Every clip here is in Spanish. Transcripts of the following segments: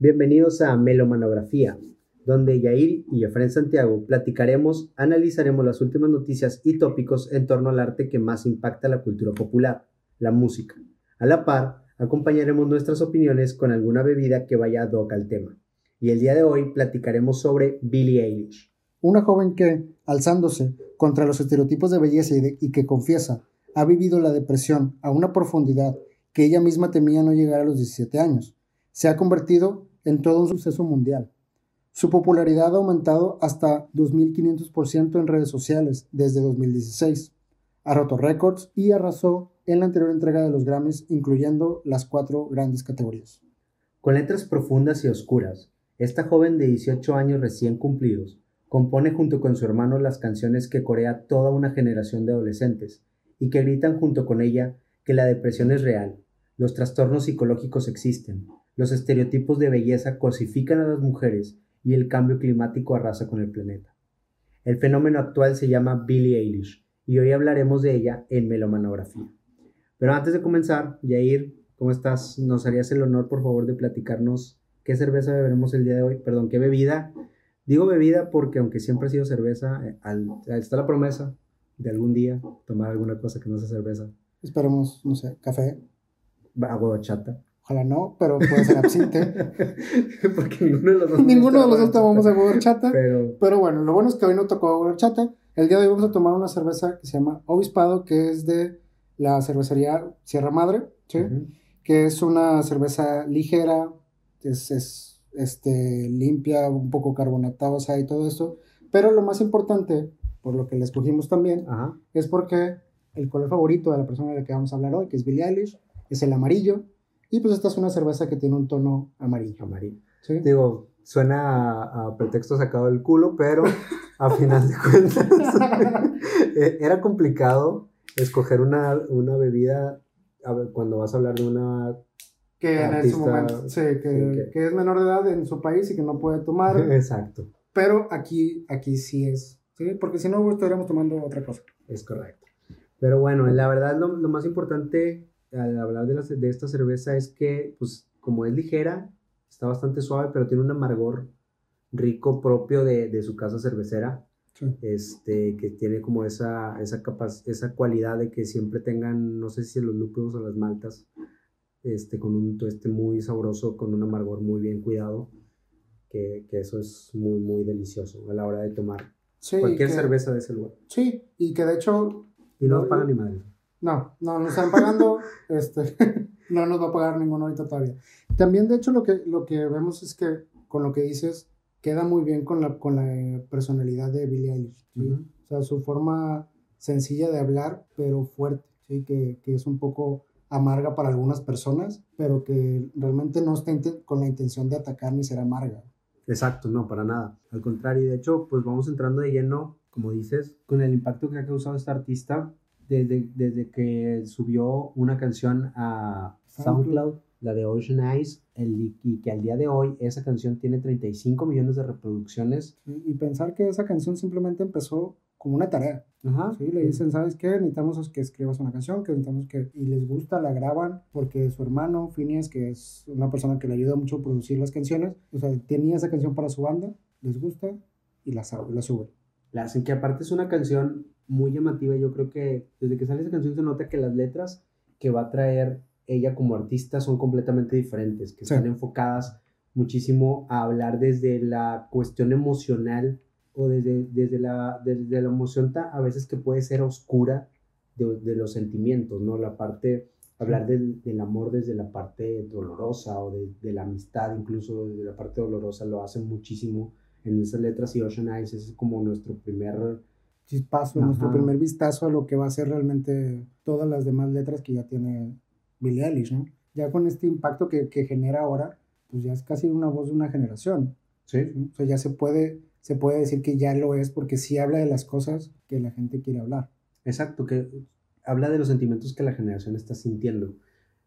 Bienvenidos a Melomanografía, donde Yair y Efren Santiago platicaremos, analizaremos las últimas noticias y tópicos en torno al arte que más impacta la cultura popular, la música. A la par, acompañaremos nuestras opiniones con alguna bebida que vaya ad hoc al tema. Y el día de hoy platicaremos sobre Billie Eilish. Una joven que, alzándose contra los estereotipos de belleza y, que confiesa, ha vivido la depresión a una profundidad que ella misma temía no llegar a los 17 años, se ha convertido en todo un suceso mundial. Su popularidad ha aumentado hasta 2.500% en redes sociales desde 2016. Ha roto récords y arrasó en la anterior entrega de los Grammys, incluyendo las cuatro grandes categorías. Con letras profundas y oscuras, esta joven de 18 años recién cumplidos compone junto con su hermano las canciones que corea toda una generación de adolescentes y que gritan junto con ella que la depresión es real, los trastornos psicológicos existen, los estereotipos de belleza cosifican a las mujeres y el cambio climático arrasa con el planeta. El fenómeno actual se llama Billie Eilish y hoy hablaremos de ella en Melomanografía. Pero antes de comenzar, Yair, ¿cómo estás? ¿Nos harías el honor, por favor, de platicarnos qué cerveza beberemos el día de hoy? Perdón, qué bebida. Digo bebida porque aunque siempre ha sido cerveza, eh, está la promesa de algún día tomar alguna cosa que no sea cerveza. Esperemos, no sé, café. Agua chata. Ojalá no, pero puede ser absinte. Porque ninguno de los dos. ninguno de los dos tomamos agua de chata. Pero... pero bueno, lo bueno es que hoy no tocó agua de chata. El día de hoy vamos a tomar una cerveza que se llama Obispado, que es de la cervecería Sierra Madre, ¿sí? que es una cerveza ligera, es, es este, limpia, un poco carbonatosa y todo esto. Pero lo más importante, por lo que la escogimos también, es porque el color favorito de la persona de la que vamos a hablar hoy, que es Billie Eilish, es el amarillo. Y pues esta es una cerveza que tiene un tono amarillo. Amarillo. Digo, suena a, pretexto sacado del culo, pero a final de cuentas eh, era complicado escoger una, una bebida cuando vas a hablar de una que en ese momento, sí, que, que, es menor de edad en su país y que no puede tomar. Exacto. Pero aquí, aquí sí es, ¿sí? Porque si no, estaríamos tomando otra cosa. Es correcto. Pero bueno, la verdad lo, lo más importante al hablar de, la, de esta cerveza es que, pues, como es ligera, está bastante suave, pero tiene un amargor rico propio de, de su casa cervecera. Este, que tiene como esa, esa, capaz, esa cualidad de que siempre tengan, no sé si los lúpulos o las maltas, este, con un tueste muy sabroso, con un amargor muy bien cuidado, que, que eso es muy, muy delicioso a la hora de tomar cualquier cerveza de ese lugar. Sí, y que de hecho... Y no, no pagan ni madre. No, no nos están pagando, este, no nos va a pagar ninguno ahorita todavía. También, de hecho, lo que, lo que vemos es que con lo que dices, queda muy bien con la, con la personalidad de Billie Eilish. O sea, su forma sencilla de hablar, pero fuerte, ¿sí? que, que es un poco amarga para algunas personas, pero que realmente no está con la intención de atacar ni ser amarga. Exacto, no, para nada. Al contrario, de hecho, pues vamos entrando de lleno, como dices, con el impacto que ha causado esta artista desde, desde que subió una canción a SoundCloud, la de Ocean Eyes, el, y que al día de hoy esa canción tiene 35 millones de reproducciones. Y pensar que esa canción simplemente empezó como una tarea. Ajá. ¿sí? Le dicen, ¿sabes qué? Necesitamos que escribas una canción, que necesitamos que... Y les gusta, la graban, porque su hermano, Phineas, que es una persona que le ayuda mucho a producir las canciones, o sea, tenía esa canción para su banda, les gusta y la, la sube. La hacen, que aparte es una canción muy llamativa. Yo creo que desde que sale esa canción se nota que las letras que va a traer ella como artista son completamente diferentes, que están enfocadas muchísimo a hablar desde la cuestión emocional o desde, desde, la, desde la emoción a veces que puede ser oscura de, de los sentimientos, ¿no? La parte, hablar del, del, amor desde la parte dolorosa o de, de, la amistad, incluso desde la parte dolorosa, lo hace muchísimo en esas letras y Ocean Eyes es como nuestro primer chispazo, nuestro primer vistazo a lo que va a ser realmente todas las demás letras que ya tiene Billie Eilish, ¿no? Ya con este impacto que, que genera ahora, pues ya es casi una voz de una generación. Sí. O sea, ya se puede, se puede decir que ya lo es porque sí habla de las cosas que la gente quiere hablar. Exacto, que habla de los sentimientos que la generación está sintiendo.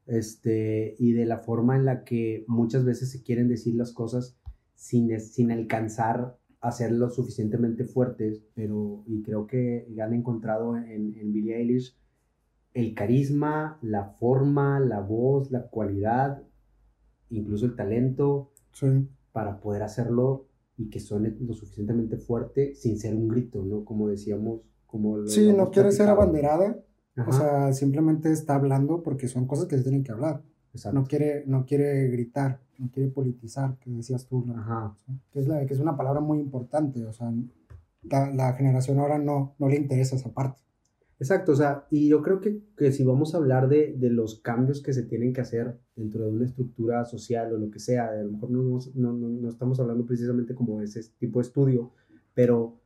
Este, y de la forma en la que muchas veces se quieren decir las cosas sin, sin alcanzar hacerlo suficientemente fuertes, pero y creo que han encontrado en, en Billie Eilish el carisma, la forma, la voz, la cualidad, incluso el talento para poder hacerlo y que suene lo suficientemente fuerte sin ser un grito, ¿no? Como decíamos, como... sí, no quiere ser abanderada, o sea, simplemente está hablando porque son cosas que se tienen que hablar. No quiere, no quiere gritar, no quiere politizar, que decías tú, Ajá. Que, es la, que es una palabra muy importante, o sea, la, la, generación ahora no, no le interesa esa parte. Exacto, o sea, y yo creo que, que si vamos a hablar de, de, los cambios que se tienen que hacer dentro de una estructura social o lo que sea, a lo mejor no, no, no estamos hablando precisamente como de ese tipo de estudio, pero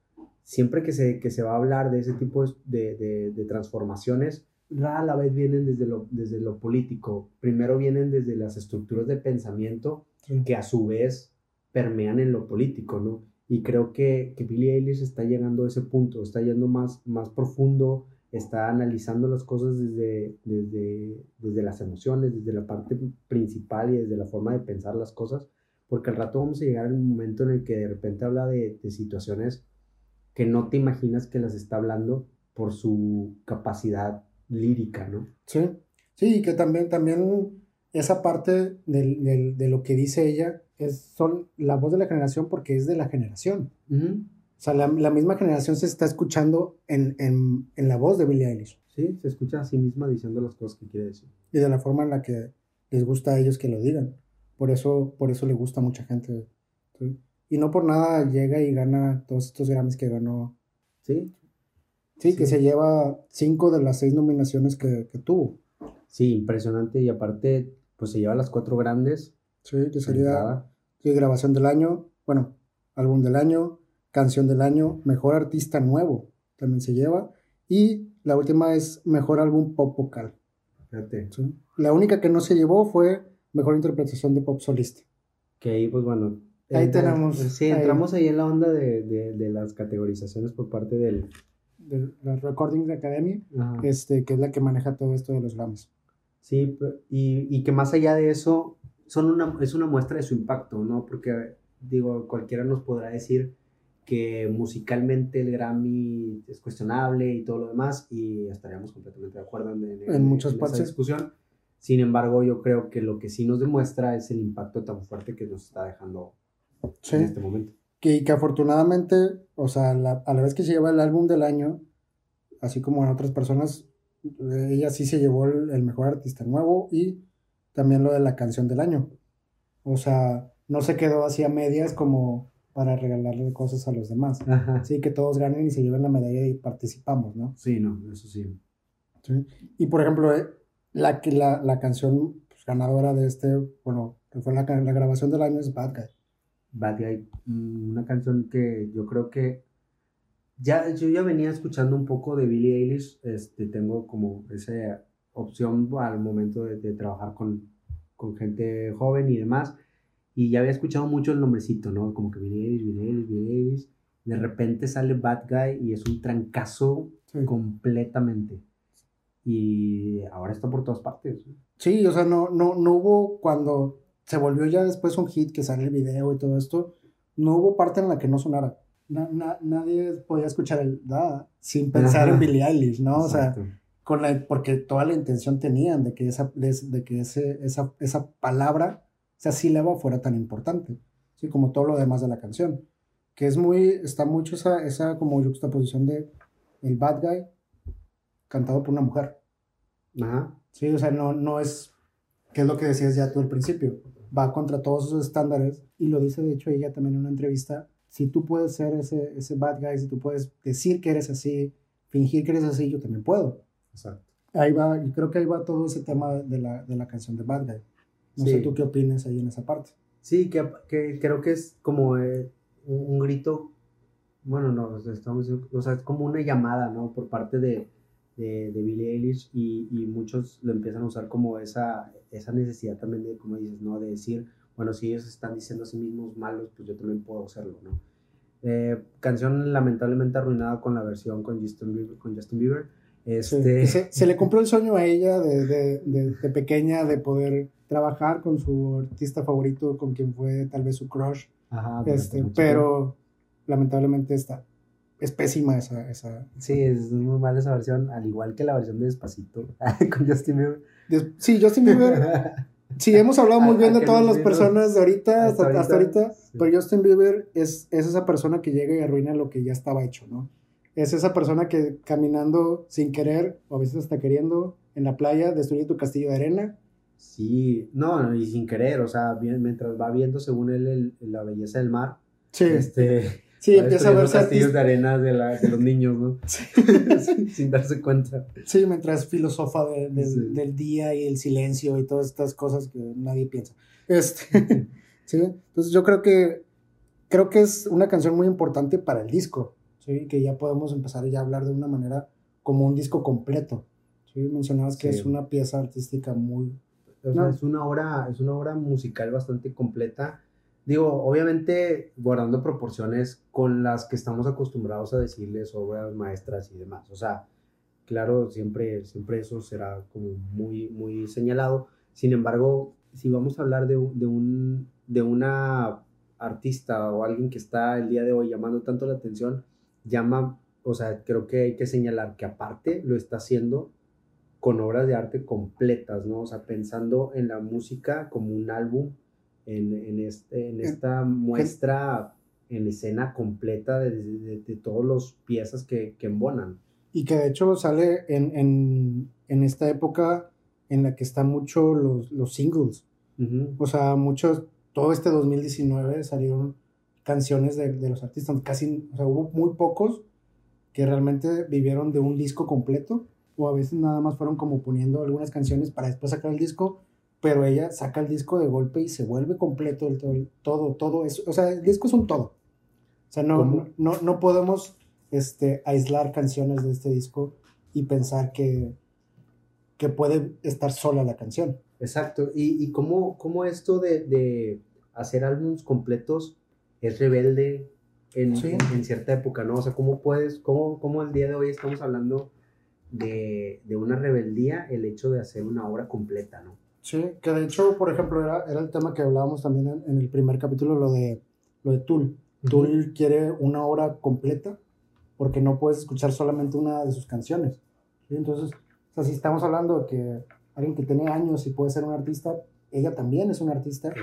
siempre que se, que se va a hablar de ese tipo de, de, de transformaciones, rara la vez vienen desde lo, desde lo político, primero vienen desde las estructuras de pensamiento que a su vez permean en lo político, ¿no? Y creo que, que Billie Eilish está llegando a ese punto, está yendo más, más profundo, está analizando las cosas desde, desde, desde las emociones, desde la parte principal y desde la forma de pensar las cosas, porque al rato vamos a llegar al momento en el que de repente habla de, de situaciones que no te imaginas que las está hablando por su capacidad lírica, ¿no? Sí, sí, y que también, también esa parte del, del, de lo que dice ella es son la voz de la generación porque es de la generación. O sea, la, la, misma generación se está escuchando en, en, en, la voz de Billie Eilish. Sí, se escucha a sí misma diciendo las cosas que quiere decir. Y de la forma en la que les gusta a ellos que lo digan. Por eso, por eso le gusta a mucha gente. Y no por nada llega y gana todos estos Grammys que ganó. Sí, Sí, que se lleva cinco de las seis nominaciones que, tuvo. Sí, impresionante. Y aparte, pues se lleva las cuatro grandes. Sí, que sería grabación del año, bueno, álbum del año, canción del año, mejor artista nuevo también se lleva. Y la última es mejor álbum pop vocal. Fíjate. La única que no se llevó fue mejor interpretación de pop solista. Que ahí, pues bueno. Ahí tenemos. Sí, entramos ahí, en la onda de, de las categorizaciones por parte del, de la Recording Academy, este, que es la que maneja todo esto de los Grammys. Sí, y, y, que más allá de eso, son una, es una muestra de su impacto, ¿no? Porque, digo, cualquiera nos podrá decir que musicalmente el Grammy es cuestionable y todo lo demás, y estaríamos completamente de acuerdo en, en, muchas partes. Esa discusión. Sin embargo, yo creo que lo que sí nos demuestra es el impacto tan fuerte que nos está dejando en este momento que, que afortunadamente, o sea, a la vez que se lleva el álbum del año, así como en otras personas, ella sí se llevó el, mejor artista nuevo y también lo de la canción del año. O sea, no se quedó así a medias como para regalarle cosas a los demás. Sí, que todos ganen y se lleven la medalla y participamos, ¿no? Sí, no, eso sí. Y por ejemplo, eh, la, la, la canción pues, ganadora de este, bueno, que fue la, la grabación del año es Bad Guy. Bad Guy, mm, una canción que yo creo que ya yo ya venía escuchando un poco de Billie Eilish, este, tengo como esa opción al momento de, trabajar con, con, gente joven y demás, y ya había escuchado mucho el nombrecito, ¿no? Como que Billie Eilish, Billie Eilish, Billie Eilish, de repente sale Bad Guy y es un trancazo completamente. Y ahora está por todas partes. Sí, o sea, no, no, no hubo cuando se volvió ya después un hit que sale el video y todo esto, no hubo parte en la que no sonara. nadie podía escuchar el da sin pensar en Billie Eilish, ¿no? O sea, con la, porque toda la intención tenían de que esa, de, que ese, esa, esa palabra, esa sílaba fuera tan importante, ¿sí? Como todo lo demás de la canción. Que es muy, está mucho esa, esa como juxtaposición de el bad guy cantado por una mujer. Ajá. Sí, o sea, no, no es, que es lo que decías ya tú al principio va contra todos esos estándares y lo dice de hecho ella también en una entrevista, si tú puedes ser ese, ese bad guy, si tú puedes decir que eres así, fingir que eres así, yo también puedo. Exacto. Ahí va, y creo que ahí va todo ese tema de la, de la canción de Bad Guy. No sé tú qué opinas ahí en esa parte. Sí, que, que creo que es como eh, un, grito, bueno, no, estamos, o sea, es como una llamada, ¿no? Por parte de, de, de Billie Eilish y, y, muchos lo empiezan a usar como esa, esa necesidad también de, como dices, ¿no? De decir, bueno, si ellos están diciendo a sí mismos malos, pues yo también puedo hacerlo, ¿no? Eh, canción lamentablemente arruinada con la versión con Justin Bieber. Con Justin Bieber. Este... Se, le compró el sueño a ella de, de, de, pequeña de poder trabajar con su artista favorito, con quien fue tal vez su crush. Ajá, este, pero lamentablemente está, es pésima esa, esa... Sí, es muy mala esa versión, al igual que la versión de Despacito con Justin Bieber. sí, Justin Bieber Sí, hemos hablado muy bien de todas las personas de ahorita, hasta, ahorita, pero Justin Bieber es, es esa persona que llega y arruina lo que ya estaba hecho, ¿no? Es esa persona que caminando sin querer, o a veces hasta queriendo, en la playa, destruye tu castillo de arena. Sí, no, y sin querer, o sea, mientras va viendo según él la belleza del mar, sí. este, Sí, empieza a verse castillos de arena de, la, de los niños, ¿no? Sí. Sin darse cuenta. Sí, mientras filosofa de, del día y el silencio y todas estas cosas que nadie piensa. Este, sí, entonces yo creo que creo que es una canción muy importante para el disco, ¿sí? Que ya podemos empezar ya a hablar de una manera como un disco completo. ¿sí? Mencionabas que es una pieza artística muy... O sea, es, una obra, es una obra musical bastante completa Digo, obviamente guardando proporciones con las que estamos acostumbrados a decirles obras maestras y demás. O sea, claro, siempre, siempre eso será como muy, muy señalado. Sin embargo, si vamos a hablar de, de, un, de una artista o alguien que está el día de hoy llamando tanto la atención, llama, o sea, creo que hay que señalar que aparte lo está haciendo con obras de arte completas, ¿no? O sea, pensando en la música como un álbum en, en, este, en esta muestra en escena completa de, de, todas las piezas que, que, embonan. Y que de hecho sale en, en, en esta época en la que están mucho los, los singles. O sea, muchos, todo este 2019 salieron canciones de, de, los artistas, casi, o sea, hubo muy pocos que realmente vivieron de un disco completo, o a veces nada más fueron como poniendo algunas canciones para después sacar el disco, pero ella saca el disco de golpe y se vuelve completo el, todo, todo, todo eso. O sea, el disco es un todo. O sea, no, no, no, podemos este, aislar canciones de este disco y pensar que, que puede estar sola la canción. Exacto. ¿Y, y cómo, cómo, esto de, de, hacer álbumes completos es rebelde en, en, cierta época, ¿no? O sea, ¿cómo puedes, cómo, cómo el día de hoy estamos hablando de, de una rebeldía el hecho de hacer una obra completa, ¿no? Sí, que de hecho, por ejemplo, era, era el tema que hablábamos también en, el primer capítulo, lo de, lo de Tool. Tool quiere una obra completa porque no puedes escuchar solamente una de sus canciones. Entonces, o sea, si estamos hablando de que alguien que tiene años y puede ser un artista, ella también es un artista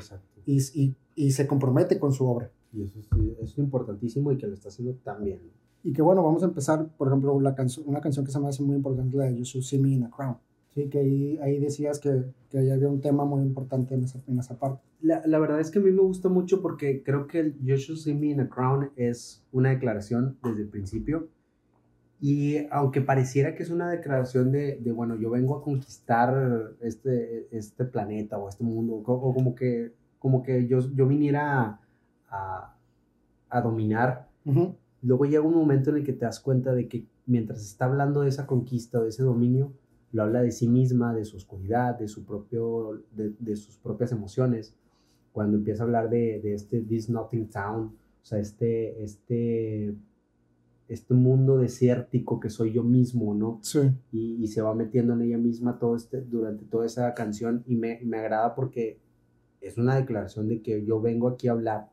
y, y, y, se compromete con su obra. Y eso es, importantísimo y que lo está haciendo también. Y que bueno, vamos a empezar, por ejemplo, la una canción que se me hace muy importante, la de You Should See Me in a Crown. Sí, que ahí, ahí decías que, que ahí había un tema muy importante en esa, en esa parte. La, la, verdad es que a mí me gusta mucho porque creo que el You Should See Me in a Crown es una declaración desde el principio. Y aunque pareciera que es una declaración de, de bueno, yo vengo a conquistar este, este planeta o este mundo, o, como que, como que yo, yo viniera a, a, dominar, luego llega un momento en el que te das cuenta de que mientras está hablando de esa conquista, de ese dominio, lo habla de sí misma, de su oscuridad, de, su propio, de, sus propias emociones. Cuando empieza a hablar de, de, este This Nothing Town, o sea, este, este, este mundo desértico que soy yo mismo, ¿no? Sí. Y, y se va metiendo en ella misma todo este, durante toda esa canción y me, me agrada porque es una declaración de que yo vengo aquí a hablar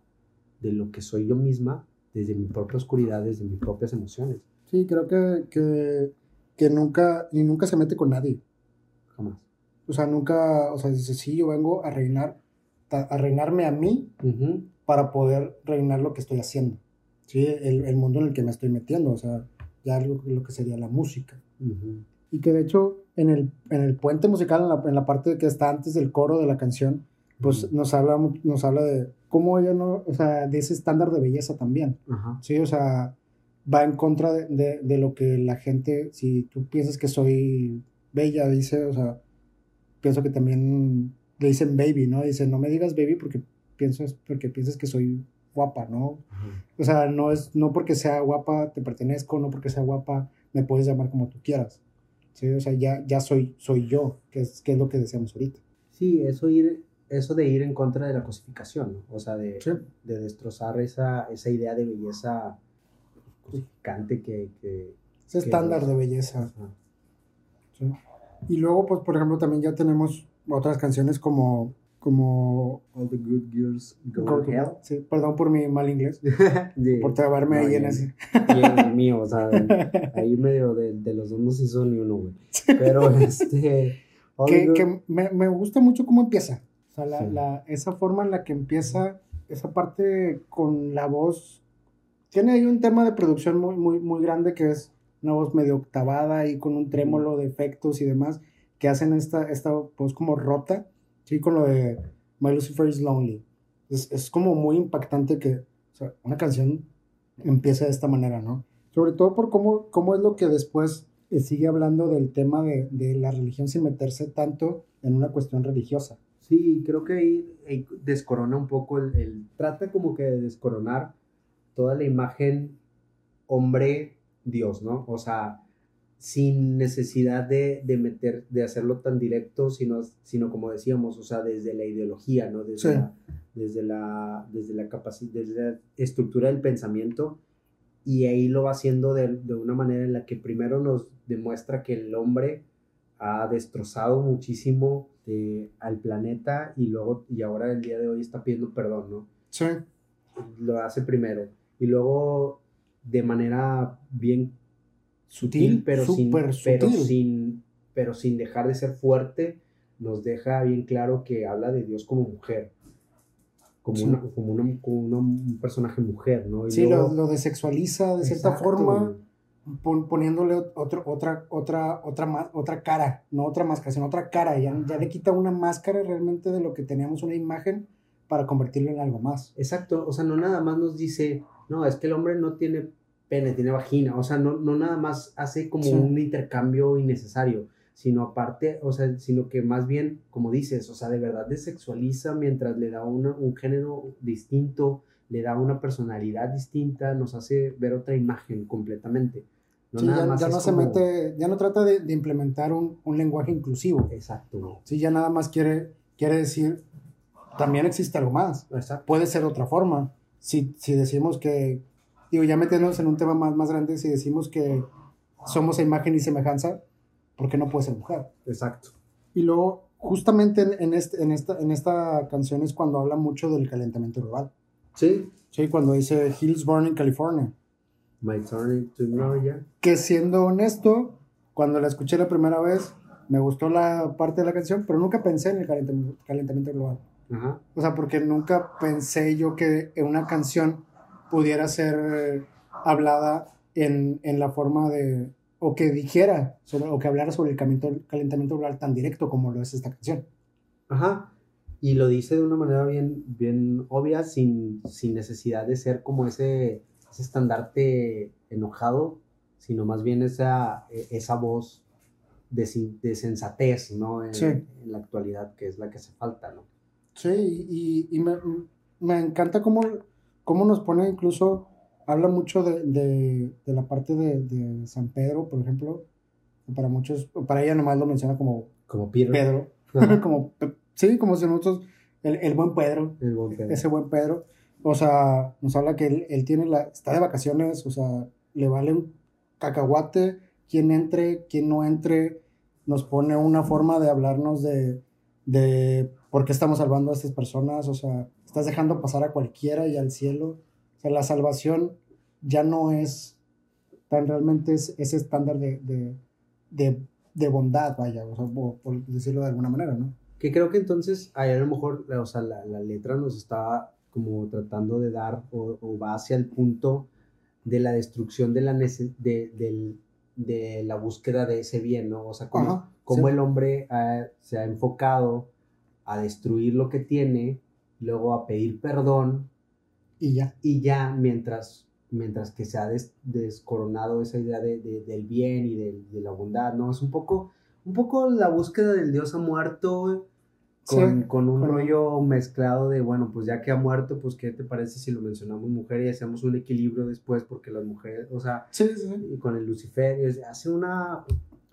de lo que soy yo misma desde mi propia oscuridad, desde mis propias emociones. Sí, creo que, que que nunca, ni nunca se mete con nadie. Jamás. O sea, nunca, o sea, dice, sí, yo vengo a reinar, a reinarme a mí para poder reinar lo que estoy haciendo. Sí, el, el, mundo en el que me estoy metiendo, o sea, ya lo, lo que sería la música. Y que de hecho, en el, en el puente musical, en la, en la, parte que está antes del coro de la canción, pues nos, habla, nos habla de cómo ella no, o sea, de ese estándar de belleza también. Sí, o sea, va en contra de, de, lo que la gente, si tú piensas que soy bella, dice, o sea, pienso que también le dicen baby, ¿no? Dice, no me digas baby porque piensas, porque piensas que soy guapa, ¿no? O sea, no es, no porque sea guapa te pertenezco, no porque sea guapa me puedes llamar como tú quieras. ¿sí? O sea, ya, ya soy, soy yo, que es, que es lo que deseamos ahorita. Sí, eso ir, eso de ir en contra de la cosificación, ¿no? O sea, de, de destrozar esa, esa idea de belleza cante que... que Ese estándar de belleza. Y luego, pues, por ejemplo, también ya tenemos otras canciones como... Como... All the Good Girls Go to Hell. Sí, perdón por mi mal inglés. por trabarme ahí en ese. Y mío, o sea, ahí medio de, de los dos no se hizo ni uno, güey. Pero, este... que, me, gusta mucho cómo empieza. O sea, la, esa forma en la que empieza, esa parte con la voz. Tiene ahí un tema de producción muy, muy, muy grande que es una voz medio octavada y con un trémolo de efectos y demás que hacen esta, esta voz como rota, ¿sí? Con lo de My Lucifer is Lonely. Es, es como muy impactante que o sea, una canción empiece de esta manera, ¿no? Sobre todo por cómo, cómo es lo que después eh, sigue hablando del tema de, de, la religión sin meterse tanto en una cuestión religiosa. Sí, creo que ahí, descorona un poco el, el, Trata como que de descoronar toda la imagen hombre-dios, ¿no? O sea, sin necesidad de, de, meter, de hacerlo tan directo, sino, sino como decíamos, o sea, desde la ideología, ¿no? Desde, la, desde, la, desde, la capacidad, desde la estructura del pensamiento y ahí lo va haciendo de, de, una manera en la que primero nos demuestra que el hombre ha destrozado muchísimo de, al planeta y luego y ahora el día de hoy está pidiendo perdón, ¿no? Sí. Lo hace primero y luego de manera bien sutil, pero, sin, pero sin pero sin dejar de ser fuerte nos deja bien claro que habla de Dios como mujer como, una, como, una, como un personaje mujer, ¿no? sí, lo, lo, desexualiza de cierta forma, poniéndole otro, otra, otra, otra, otra cara, no otra máscara, sino otra cara. Ya, ya le quita una máscara realmente de lo que teníamos una imagen para convertirlo en algo más. Exacto, o sea, no nada más nos dice, no, es que el hombre no tiene pene, tiene vagina, o sea, no, no nada más hace como un intercambio innecesario sino aparte, o sea, sino que más bien, como dices, o sea, de verdad desexualiza mientras le da un género distinto, le da una personalidad distinta, nos hace ver otra imagen completamente. No ya, no se mete, ya no trata de, implementar un, lenguaje inclusivo. Exacto. Sí, ya nada más quiere, quiere decir, también existe algo más. Puede ser otra forma. Si, si decimos que, digo, ya metiéndonos en un tema más, más grande, si decimos que somos imagen y semejanza, porque no puede ser mujer. Exacto. Y luego, justamente en, este, en, esta, en esta canción es cuando habla mucho del calentamiento global. Sí. Sí, cuando dice Hills Born in California. My turn to know. Que siendo honesto, cuando la escuché la primera vez, me gustó la parte de la canción, pero nunca pensé en el calentamiento, calentamiento global. Ajá. O sea, porque nunca pensé yo que una canción pudiera ser hablada en, en la forma de, o que dijera sobre, o que hablara sobre el calentamiento global tan directo como lo es esta canción. Ajá. Y lo dice de una manera bien, bien obvia, sin, sin necesidad de ser como ese, ese estandarte enojado, sino más bien esa, e, esa voz de, de sensatez, ¿no? En, en, la actualidad, que es la que hace falta, ¿no? Sí, y, y me, me, encanta cómo, cómo nos pone incluso habla mucho de, de, de la parte de, de, San Pedro, por ejemplo. Para muchos, para ella nomás lo menciona como, como Pedro. Pedro. como, sí, como si nosotros, el, el, buen Pedro, el buen Pedro. Ese buen Pedro. O sea, nos habla que él, él, tiene la, está de vacaciones, o sea, le vale un cacahuate, quien entre, quien no entre, nos pone una forma de hablarnos de, de por qué estamos salvando a estas personas, o sea, estás dejando pasar a cualquiera y al cielo la salvación ya no es tan realmente es ese estándar de, bondad, vaya, o por, decirlo de alguna manera, ¿no? Que creo que entonces ahí a lo mejor, o sea, la, letra nos está como tratando de dar o, va hacia el punto de la destrucción de la, de, de, la búsqueda de ese bien, ¿no? O sea, como, el hombre se ha enfocado a destruir lo que tiene, luego a pedir perdón y ya. Y ya, mientras, mientras que se ha descoronado esa idea de, del bien y de, la bondad, ¿no? Es un poco, un poco la búsqueda del Dios ha muerto con, con un rollo mezclado de, bueno, pues ya que ha muerto, pues ¿qué te parece si lo mencionamos mujer y hacemos un equilibrio después? Porque las mujeres, o sea, sí, y con el Lucifer, hace una...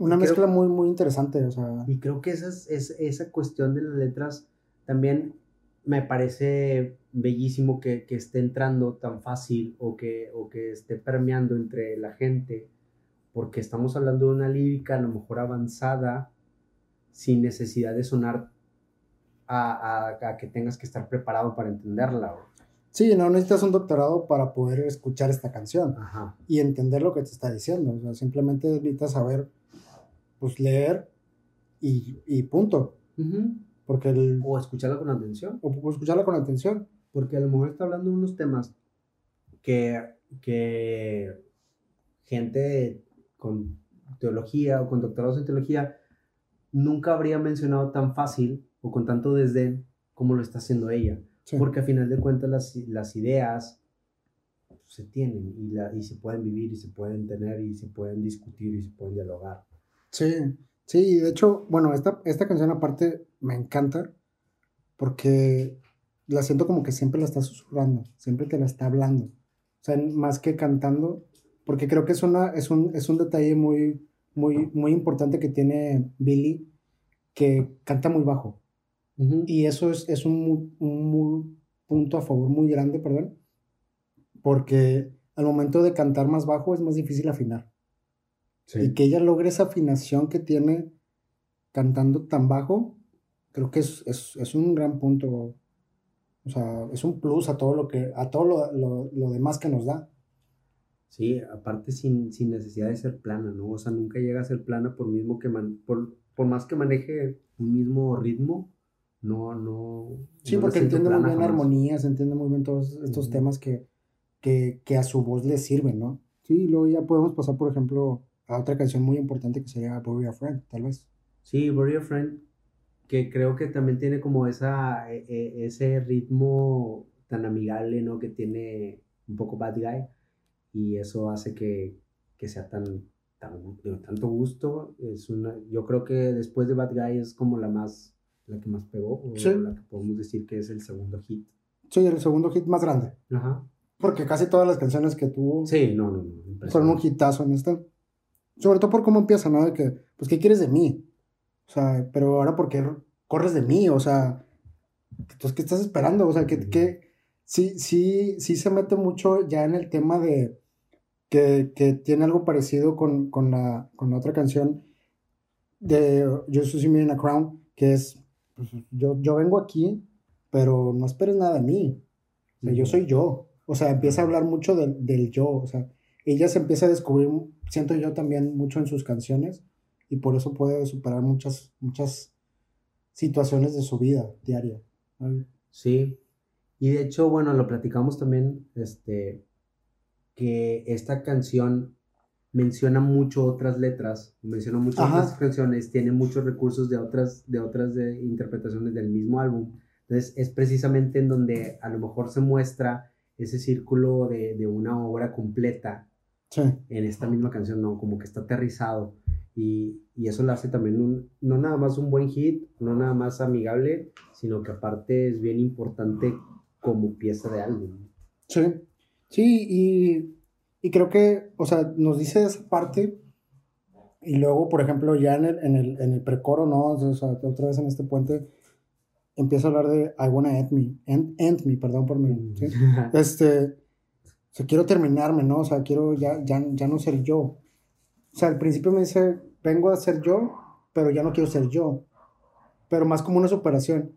Una mezcla muy, muy interesante, o sea... Y creo que esa, es, esa cuestión de las letras también me parece bellísimo que, esté entrando tan fácil o que, o que esté permeando entre la gente, porque estamos hablando de una lírica a lo mejor avanzada, sin necesidad de sonar a, que tengas que estar preparado para entenderla. Sí, no necesitas un doctorado para poder escuchar esta canción y entender lo que te está diciendo. O sea, simplemente necesitas saber, pues leer y, y punto. Porque el, o escucharla con atención. O, escucharla con atención. Porque a lo mejor está hablando de unos temas que, que gente con teología o con doctorados en teología nunca habría mencionado tan fácil o con tanto desdén como lo está haciendo ella. Porque a final de cuentas las, las ideas se tienen y, la, y se pueden vivir y se pueden tener y se pueden discutir y se pueden dialogar. Sí, sí, de hecho, bueno, esta, esta canción aparte me encanta porque la siento como que siempre la está susurrando, siempre te la está hablando. O sea, más que cantando, porque creo que es, una, es, un, es un detalle muy, muy, muy importante que tiene Billy, que canta muy bajo. Y eso es, es un, un, punto a favor muy grande, perdón, porque al momento de cantar más bajo es más difícil afinar. Y que ella logre esa afinación que tiene cantando tan bajo, creo que es, es, es, un gran punto. O sea, es un plus a todo lo que, a todo lo, lo, lo demás que nos da. Sí, aparte sin, sin, necesidad de ser plana, ¿no? O sea, nunca llega a ser plana por mismo que por, por más que maneje un mismo ritmo, no, no. Sí, porque entiende muy bien armonías, entiende muy bien todos estos temas que, que, que, a su voz le sirven, ¿no? Sí, luego ya podemos pasar, por ejemplo, a otra canción muy importante que sería Bury a Friend, tal vez. Sí, Bury a Friend, que creo que también tiene como esa, e, e, ese ritmo tan amigable, ¿no? Que tiene un poco Bad Guy, y eso hace que, que sea tan, tan, de tanto gusto. Es una, yo creo que después de Bad Guy es como la más, la que más pegó, o la que podemos decir que es el segundo hit. Sí, el segundo hit más grande. Ajá. Porque casi todas las canciones que tuvo. Sí, no, no, no. Fueron un hitazo en esta. Sobre todo por cómo empieza, ¿no? De que, pues, ¿qué quieres de mí? O sea, pero ahora, ¿por qué corres de mí? O sea, entonces, ¿qué estás esperando? O sea, que, que sí, sí, sí se mete mucho ya en el tema de que, que tiene algo parecido con, con, la, con la otra canción de Yo soy Me in a Crown, que es, pues, yo, yo vengo aquí, pero no esperes nada de mí. O sea, yo soy yo. O sea, empieza a hablar mucho del, del yo. O sea, ella se empieza a descubrir, siento yo también mucho en sus canciones, y por eso puede superar muchas, muchas situaciones de su vida diaria. Sí, y de hecho, bueno, lo platicamos también, este, que esta canción menciona mucho otras letras, menciona muchas otras canciones, tiene muchos recursos de otras, de otras de interpretaciones del mismo álbum. Entonces es precisamente en donde a lo mejor se muestra ese círculo de, de una obra completa en esta misma canción, ¿no? Como que está aterrizado. Y, y eso le hace también un, no nada más un buen hit, no nada más amigable, sino que aparte es bien importante como pieza de álbum. Sí, sí, y, y creo que, o sea, nos dice esa parte, y luego, por ejemplo, ya en el, en el, en el precoro, ¿no? O sea, otra vez en este puente, empieza a hablar de I wanna end me, end, end me, perdón por mí, ¿sí? este, o sea, quiero terminarme, ¿no? O sea, quiero ya, ya, ya no ser yo. O sea, al principio me dice, vengo a ser yo, pero ya no quiero ser yo. Pero más como una superación.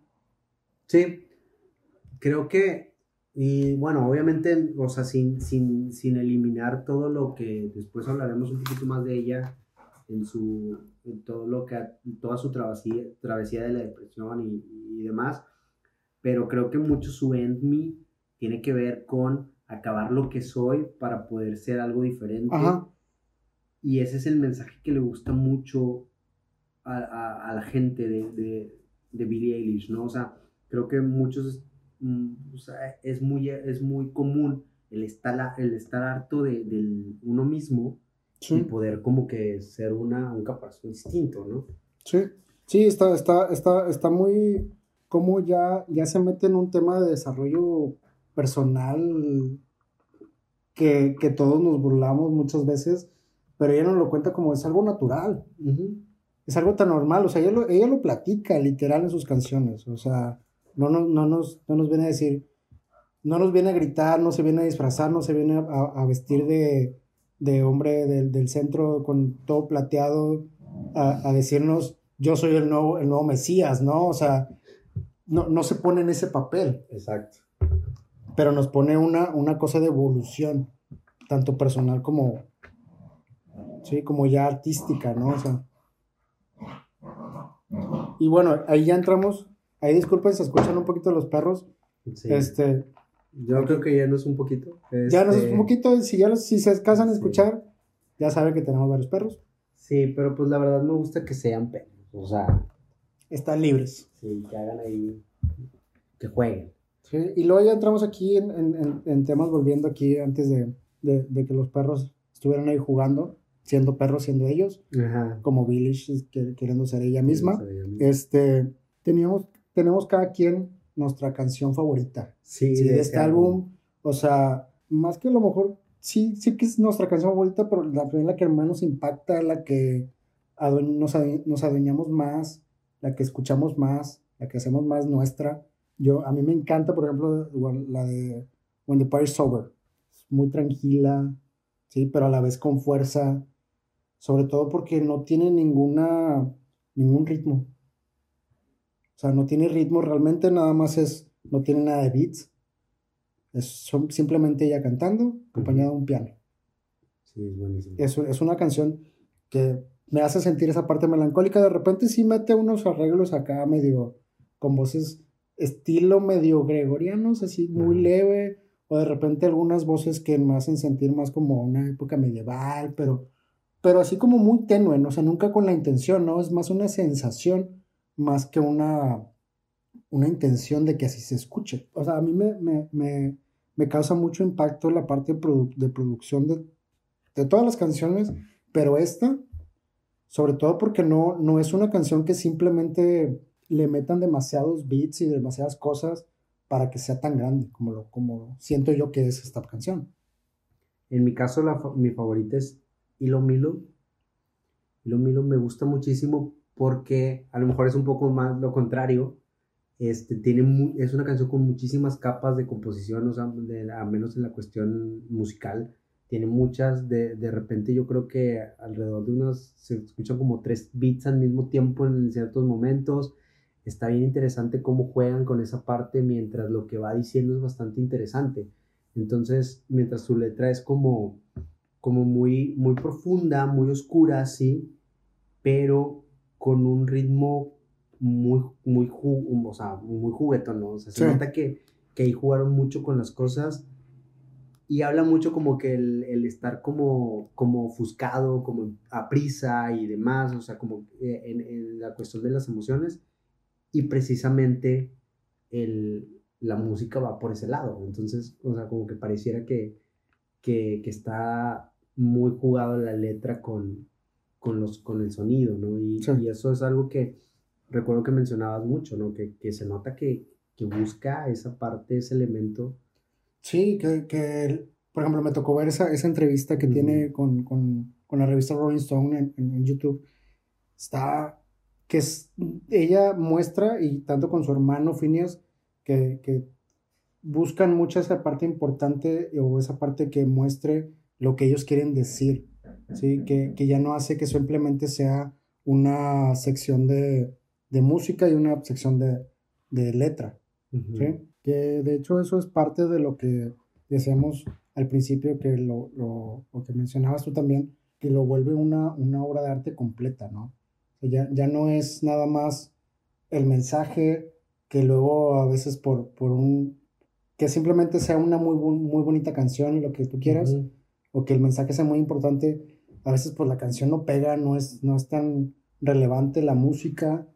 Sí, creo que, y bueno, obviamente, o sea, sin, sin, sin eliminar todo lo que después hablaremos un poquito más de ella, en su, en todo lo que, toda su travesía, travesía de la depresión y, y demás, pero creo que mucho su end me tiene que ver con acabar lo que soy para poder ser algo diferente. Y ese es el mensaje que le gusta mucho a, la gente de, de, de, Billie Eilish, ¿no? O sea, creo que muchos, mm, o sea, es muy, es muy común el estar, el estar harto de, uno mismo y poder como que ser una, un caparazón distinto, ¿no? Sí, sí, está, está, está, está muy, como ya, ya se mete en un tema de desarrollo personal que, todos nos burlamos muchas veces, pero ella nos lo cuenta como es algo natural. Es algo tan normal, o sea, ella lo, ella lo platica literal en sus canciones, o sea, no, no, no, nos, no nos viene a decir, no nos viene a gritar, no se viene a disfrazar, no se viene a, vestir de, de hombre del, del, centro con todo plateado, a, a, decirnos, yo soy el nuevo, el nuevo Mesías, ¿no? O sea, no, no se pone en ese papel. Exacto pero nos pone una, una cosa de evolución, tanto personal como, sí, como ya artística, ¿no? O sea, Y bueno, ahí ya entramos. Ahí disculpen, se escuchan un poquito los perros. Este. Yo creo que ya no es un poquito. Ya no es un este, poquito. Si ya si se casan a escuchar, ya saben que tenemos varios perros. Sí, pero pues la verdad me gusta que sean perros. O sea. Están libres. Sí, que hagan ahí. Que jueguen. Sí, y luego ya entramos aquí en, en, en temas, volviendo aquí antes de, de, de, que los perros estuvieran ahí jugando siendo perros, siendo ellos, como Billish queriendo ser ella misma. Este, teníamos, tenemos cada quien nuestra canción favorita. Sí, de, este álbum. O sea, más que a lo mejor, sí, sí que es nuestra canción favorita, pero la, la que más nos impacta, la que nos, nos adueñamos más, la que escuchamos más, la que hacemos más nuestra. Yo, a mí me encanta, por ejemplo, la de When the Party's Sober. muy tranquila, sí, pero a la vez con fuerza sobre todo porque no tiene ninguna, ningún ritmo. O sea, no tiene ritmo realmente, nada más es, no tiene nada de beats. Es son simplemente ella cantando, acompañada de un piano. Sí, es buenísimo. Es, una canción que me hace sentir esa parte melancólica. De repente sí mete unos arreglos acá medio, con voces estilo medio gregorianos, así muy leve. O de repente algunas voces que me hacen sentir más como una época medieval, pero pero así como muy tenue, ¿no? o sea, nunca con la intención, ¿no? Es más una sensación más que una, una intención de que así se escuche. O sea, a mí me, me, me, me causa mucho impacto la parte de, de producción de, de, todas las canciones, pero esta, sobre todo porque no, no es una canción que simplemente le metan demasiados beats y demasiadas cosas para que sea tan grande como, lo, como siento yo que es esta canción. En mi caso, mi favorita es Hilo Milo. Hilo Milo me gusta muchísimo porque a lo mejor es un poco más lo contrario. Este, tiene es una canción con muchísimas capas de composición, o sea, a menos en la cuestión musical. Tiene muchas, de, de repente yo creo que alrededor de unas, se escuchan como tres beats al mismo tiempo en ciertos momentos. Está bien interesante cómo juegan con esa parte mientras lo que va diciendo es bastante interesante. Entonces, mientras su letra es como, como muy, muy profunda, muy oscura, sí, pero con un ritmo muy, muy, o sea, muy juguetón, ¿no? O sea, se nota que, que ahí jugaron mucho con las cosas y habla mucho como que el, el, estar como, como ofuscado, como a prisa y demás, o sea, como eh, en, en la cuestión de las emociones y precisamente el, la música va por ese lado, entonces, o sea, como que pareciera que, que, que está muy jugado la letra con, con, los, con el sonido, ¿no? Y, y, eso es algo que recuerdo que mencionabas mucho, ¿no? Que, que se nota que, que, busca esa parte, ese elemento. Sí, que, que por ejemplo, me tocó ver esa, esa entrevista que tiene con, con, con, la revista Rolling Stone en, en, YouTube. Está, que es, ella muestra, y tanto con su hermano Phineas, que, que buscan mucho esa parte importante o esa parte que muestre lo que ellos quieren decir, ¿sí? Que, que ya no hace que simplemente sea una sección de, de música y una sección de, de letra, ¿sí? Que de hecho eso es parte de lo que decíamos al principio, que lo, lo, lo que mencionabas tú también, que lo vuelve una, una obra de arte completa, ¿no? Ya, ya no es nada más el mensaje que luego a veces por, por un que simplemente sea una muy, muy bonita canción y lo que tú quieras, o que el mensaje sea muy importante, a veces pues la canción no pega, no es, no es tan relevante la música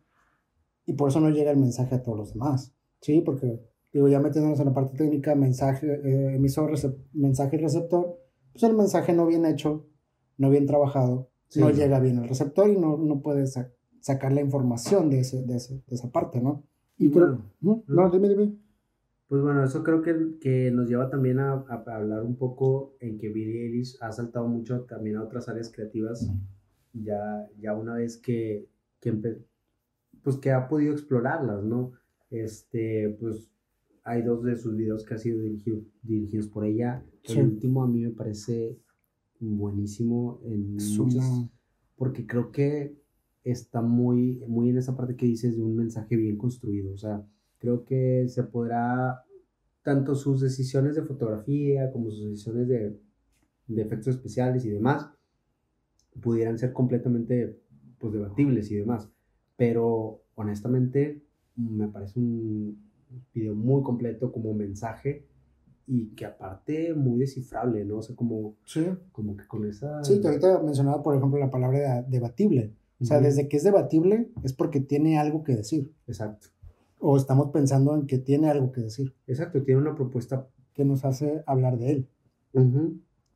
y por eso no llega el mensaje a todos los demás, ¿sí? Porque, digo, ya metiéndonos en la parte técnica, mensaje, eh, emisor, mensaje y receptor, pues el mensaje no bien hecho, no bien trabajado, no llega bien al receptor y no, no puedes sacar la información de, ese, de, ese, de esa parte, ¿no? Y bueno, no, dime, dime. Pues bueno, eso creo que, que nos lleva también a, a, hablar un poco en que Billie Eilish ha saltado mucho también a otras áreas creativas, ya, ya una vez que, que, pues que ha podido explorarlas, ¿no? Este, pues hay dos de sus videos que han sido dirigido, dirigidos por ella. El último a mí me parece buenísimo en muchas, porque creo que está muy, muy en esa parte que dices de un mensaje bien construido, o sea, creo que se podrá, tanto sus decisiones de fotografía como sus decisiones de, de efectos especiales y demás, pudieran ser completamente pues, debatibles y demás. pero honestamente me parece un video muy completo como mensaje y que aparte muy descifrable, ¿no? O sea, como, sí. como que con esa... Sí, que ahorita mencionaba, por ejemplo, la palabra debatible. O sea, desde que es debatible es porque tiene algo que decir. Exacto. O estamos pensando en que tiene algo que decir. Exacto, tiene una propuesta. Que nos hace hablar de él.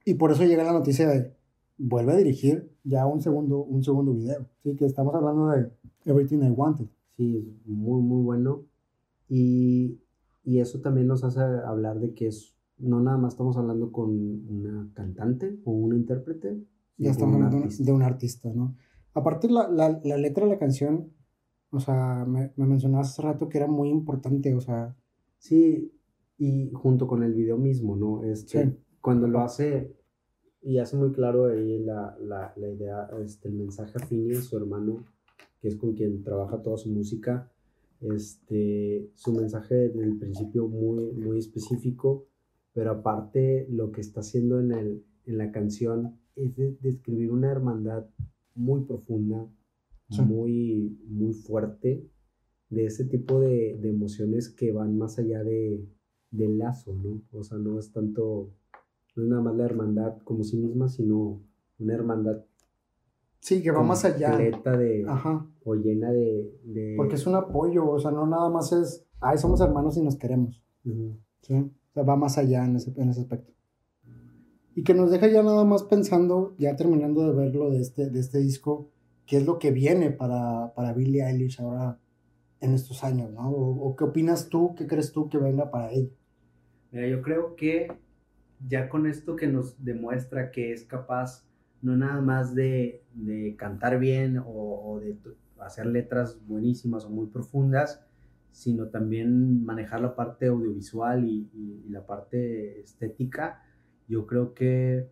Y por eso llega la noticia de, vuelve a dirigir ya un segundo, un segundo video. Sí, que estamos hablando de Everything I Wanted. Sí, muy, muy bueno. Y, y eso también nos hace hablar de que es, no nada más estamos hablando con una cantante o un intérprete. Ya estamos hablando de un artista, ¿no? Aparte, la, la, la, letra de la canción, o sea, me, me mencionabas hace rato que era muy importante, o sea. Sí, y junto con el video mismo, ¿no? Este, Cuando lo hace, y hace muy claro ahí la, la, la idea, este, el mensaje a Fini, su hermano, que es con quien trabaja toda su música, este, su mensaje desde el principio muy, muy específico, pero aparte lo que está haciendo en, el, en la canción es describir una hermandad muy profunda, muy, muy fuerte, de ese tipo de, de, emociones que van más allá de, del lazo, ¿no? O sea, no es tanto, no es nada más la hermandad como sí misma, sino una hermandad Sí, que va más allá. de, Ajá. O llena de, de, Porque es un apoyo, o sea, no nada más es, ay, somos hermanos y nos queremos. ¿Sí? O sea, va más allá en ese, en ese aspecto. Y que nos deja ya nada más pensando, ya terminando de verlo de este, de este disco, qué es lo que viene para, para Billie Eilish ahora en estos años, ¿no? O, qué opinas tú, qué crees tú que venga para ella. Mira, yo creo que ya con esto que nos demuestra que es capaz no nada más de, de cantar bien o, de hacer letras buenísimas o muy profundas, sino también manejar la parte audiovisual y, y, la parte estética. Yo creo que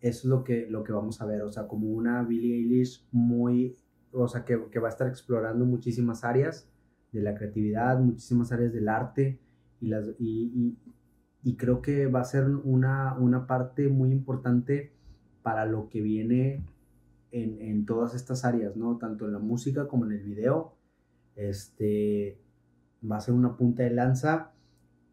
eso es lo que, lo que vamos a ver, o sea, como una Billie Eilish muy, o sea, que, que va a estar explorando muchísimas áreas de la creatividad, muchísimas áreas del arte y, las, y, y creo que va a ser una, una parte muy importante para lo que viene en, en, todas estas áreas, ¿no? Tanto en la música como en el video. Este va a ser una punta de lanza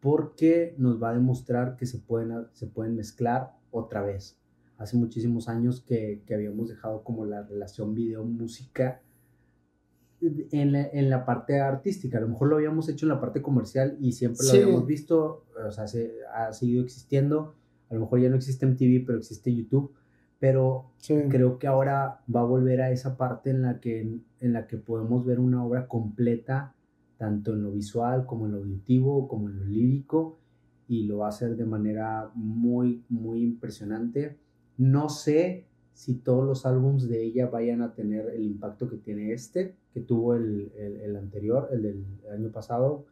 porque nos va a demostrar que se pueden, se pueden mezclar otra vez. Hace muchísimos años que, que habíamos dejado como la relación video-música en la, en la, parte artística. A lo mejor lo habíamos hecho en la parte comercial y siempre lo habíamos visto, o sea, se, ha seguido existiendo. A lo mejor ya no existe MTV, pero existe YouTube pero creo que ahora va a volver a esa parte en la, que, en la que podemos ver una obra completa, tanto en lo visual como en lo auditivo, como en lo lírico, y lo va a hacer de manera muy, muy impresionante. No sé si todos los álbums de ella vayan a tener el impacto que tiene este, que tuvo el, el, anterior, el del año pasado.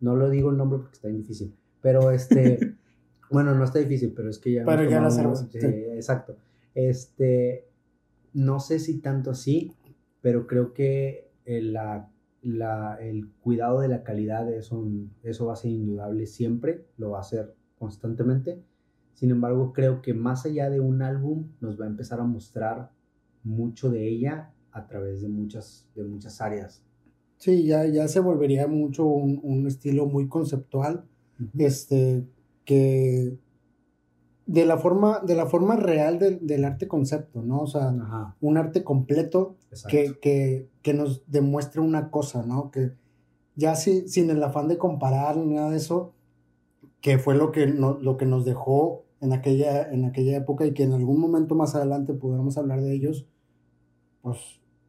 No lo digo el nombre porque está difícil, pero este, bueno, no está difícil, pero es que ya... Pero ya la Exacto. Este, no sé si tanto así, pero creo que el, la, la, el cuidado de la calidad, eso, eso va a ser indudable siempre, lo va a ser constantemente. Sin embargo, creo que más allá de un álbum, nos va a empezar a mostrar mucho de ella a través de muchas, de muchas áreas. Sí, ya, ya se volvería mucho un, un estilo muy conceptual, este, que de la forma, de la forma real del, arte concepto, ¿no? O sea, un arte completo que, que, que, nos demuestre una cosa, ¿no? Que ya sin el afán de comparar ni nada de eso, que fue lo que, lo que nos dejó en aquella, en aquella época y que en algún momento más adelante pudiéramos hablar de ellos, pues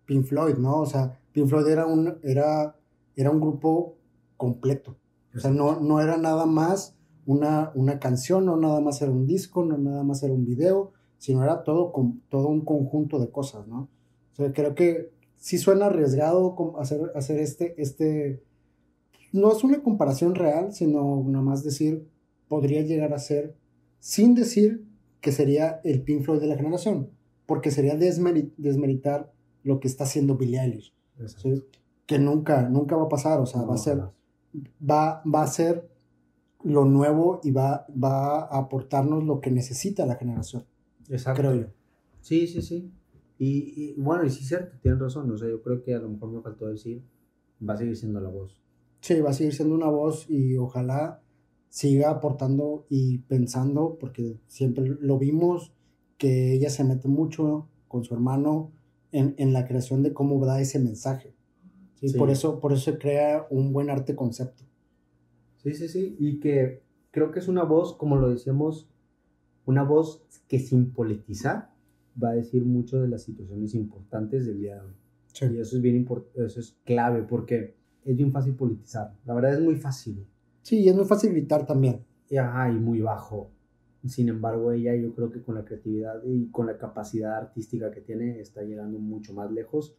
Pink Floyd, ¿no? O sea, Pink Floyd era un, era, era un grupo completo. O sea, no, no era nada más una, una canción, no nada más era un disco, no nada más era un video, sino era todo, con, todo un conjunto de cosas, ¿no? O sea, creo que sí suena arriesgado hacer, hacer este, este, no es una comparación real, sino nada más decir, podría llegar a ser, sin decir que sería el Pink Floyd de la generación, porque sería desmeritar lo que está haciendo Billie Eilish, que nunca, nunca va a pasar, o sea, va a ser, va, va a ser lo nuevo y va, va a aportarnos lo que necesita la generación. Exacto. Creo yo. Sí, sí, sí. Y, bueno, y sí cierto, tienen razón, o sea, yo creo que a lo mejor me faltó decir, va a seguir siendo la voz. Sí, va a seguir siendo una voz y ojalá siga aportando y pensando, porque siempre lo vimos, que ella se mete mucho con su hermano en, en la creación de cómo da ese mensaje. ¿sí? Por, eso, por eso se crea un buen arte concepto. Sí, sí, sí, y que creo que es una voz, como lo decíamos, una voz que sin politizar va a decir mucho de las situaciones importantes del día de hoy. Y eso es bien eso es clave porque es bien fácil politizar. La verdad es muy fácil. Sí, y es muy fácil gritar también. Y, ajá, y muy bajo. Sin embargo, ella yo creo que con la creatividad y con la capacidad artística que tiene está llegando mucho más lejos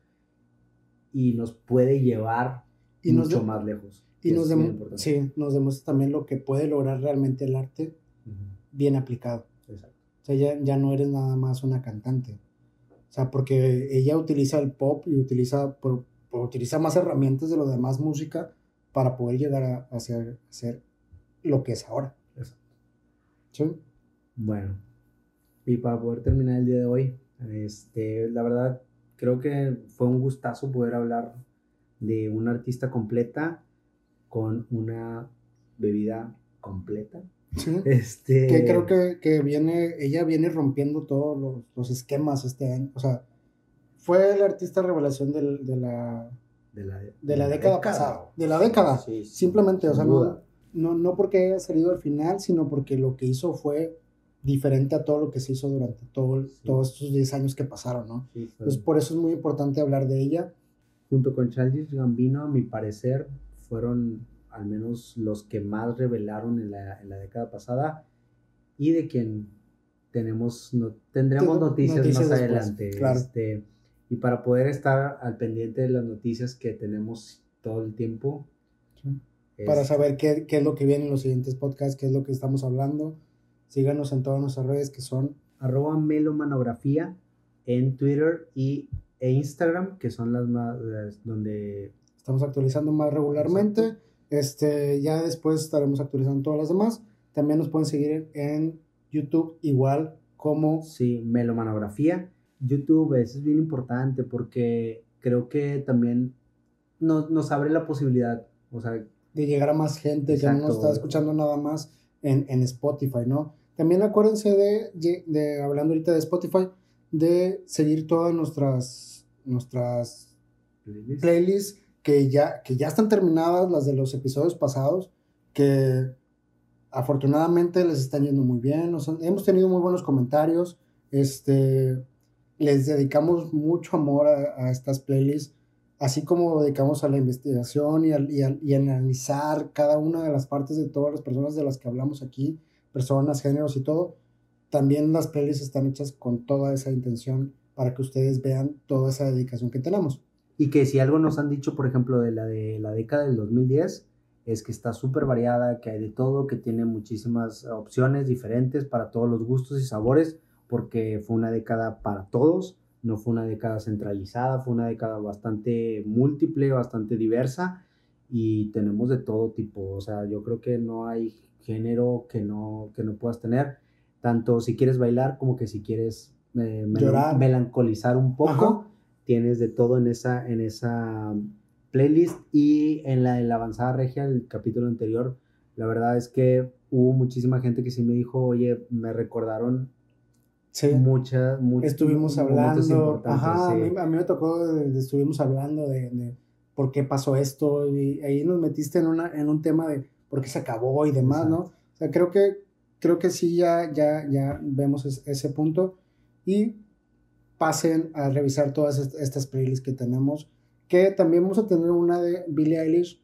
y nos puede llevar mucho más lejos. Y nos, sí, nos demuestra también lo que puede lograr realmente el arte bien aplicado. Exacto. O sea, ya, ya no eres nada más una cantante. O sea, porque ella utiliza el pop y utiliza, utiliza más herramientas de lo demás música para poder llegar a, hacer, hacer lo que es ahora. Exacto. ¿Sí? Bueno, y para poder terminar el día de hoy, este, la verdad, creo que fue un gustazo poder hablar de una artista completa con una bebida completa. Este... Que creo que, que, viene, ella viene rompiendo todos los, los, esquemas este año. O sea, fue la artista revelación del, de, la, de, la, de, la, década, pasada. De la década. Simplemente, o sea, no, no, no, porque haya salido al final, sino porque lo que hizo fue diferente a todo lo que se hizo durante todo, todos estos 10 años que pasaron, ¿no? Entonces, por eso es muy importante hablar de ella. Junto con Childish Gambino, a mi parecer, fueron al menos los que más revelaron en la, en la década pasada y de quien tenemos no, tendremos noticias, más adelante. Este, y para poder estar al pendiente de las noticias que tenemos todo el tiempo. para saber qué, qué, es lo que viene en los siguientes podcasts, qué es lo que estamos hablando. Síganos en todas nuestras redes que son arroba melomanografía en Twitter y, e Instagram, que son las más donde estamos actualizando más regularmente. Este, ya después estaremos actualizando todas las demás. También nos pueden seguir en YouTube igual como... Sí, Melomanografía. YouTube, eso es bien importante porque creo que también nos, nos abre la posibilidad, o sea... De llegar a más gente que no nos está escuchando nada más en, en Spotify, ¿no? También acuérdense de, de, hablando ahorita de Spotify, de seguir todas nuestras, nuestras playlists que ya, que ya están terminadas, las de los episodios pasados, que afortunadamente les están yendo muy bien, hemos tenido muy buenos comentarios, este, les dedicamos mucho amor a, estas playlists, así como dedicamos a la investigación y, y, analizar cada una de las partes de todas las personas de las que hablamos aquí, personas, géneros y todo, también las playlists están hechas con toda esa intención para que ustedes vean toda esa dedicación que tenemos. Y que si algo nos han dicho, por ejemplo, de la de la década del 2010, es que está súper variada, que hay de todo, que tiene muchísimas opciones diferentes para todos los gustos y sabores, porque fue una década para todos, no fue una década centralizada, fue una década bastante múltiple, bastante diversa y tenemos de todo tipo, o sea, yo creo que no hay género que no, que no puedas tener, tanto si quieres bailar como que si quieres eh, melancolizar un poco tienes de todo en esa, en esa playlist. Y en la, de la avanzada regia, el capítulo anterior, la verdad es que hubo muchísima gente que sí me dijo, oye, me recordaron sí. muchas, muchas Estuvimos hablando, ajá, a, mí, me tocó, estuvimos hablando de, por qué pasó esto y ahí nos metiste en, una, en un tema de por qué se acabó y demás, ¿no? O sea, creo que, creo que sí ya, ya, ya vemos ese punto. Y pasen a revisar todas estas playlists que tenemos, que también vamos a tener una de Billie Eilish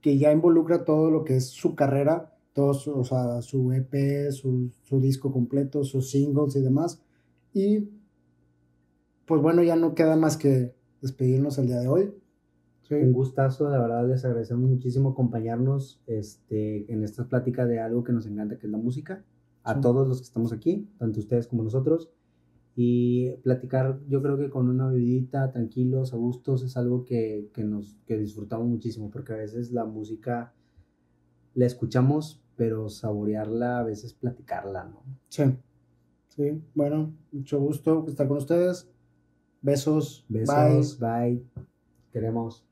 que ya involucra todo lo que es su carrera, todo su, o sea, su EP, su, su disco completo, sus singles y demás. Y pues bueno, ya no queda más que despedirnos el día de hoy. Un gustazo, de verdad les agradecemos muchísimo acompañarnos este, en esta plática de algo que nos encanta, que es la música. A todos los que estamos aquí, tanto ustedes como nosotros y platicar yo creo que con una bebidita, tranquilos, a gustos, es algo que, que, nos que disfrutamos muchísimo porque a veces la música la escuchamos, pero saborearla, a veces platicarla, ¿no? Sí, sí, bueno, mucho gusto estar con ustedes, Besos. Besos. Bye. bye. Queremos.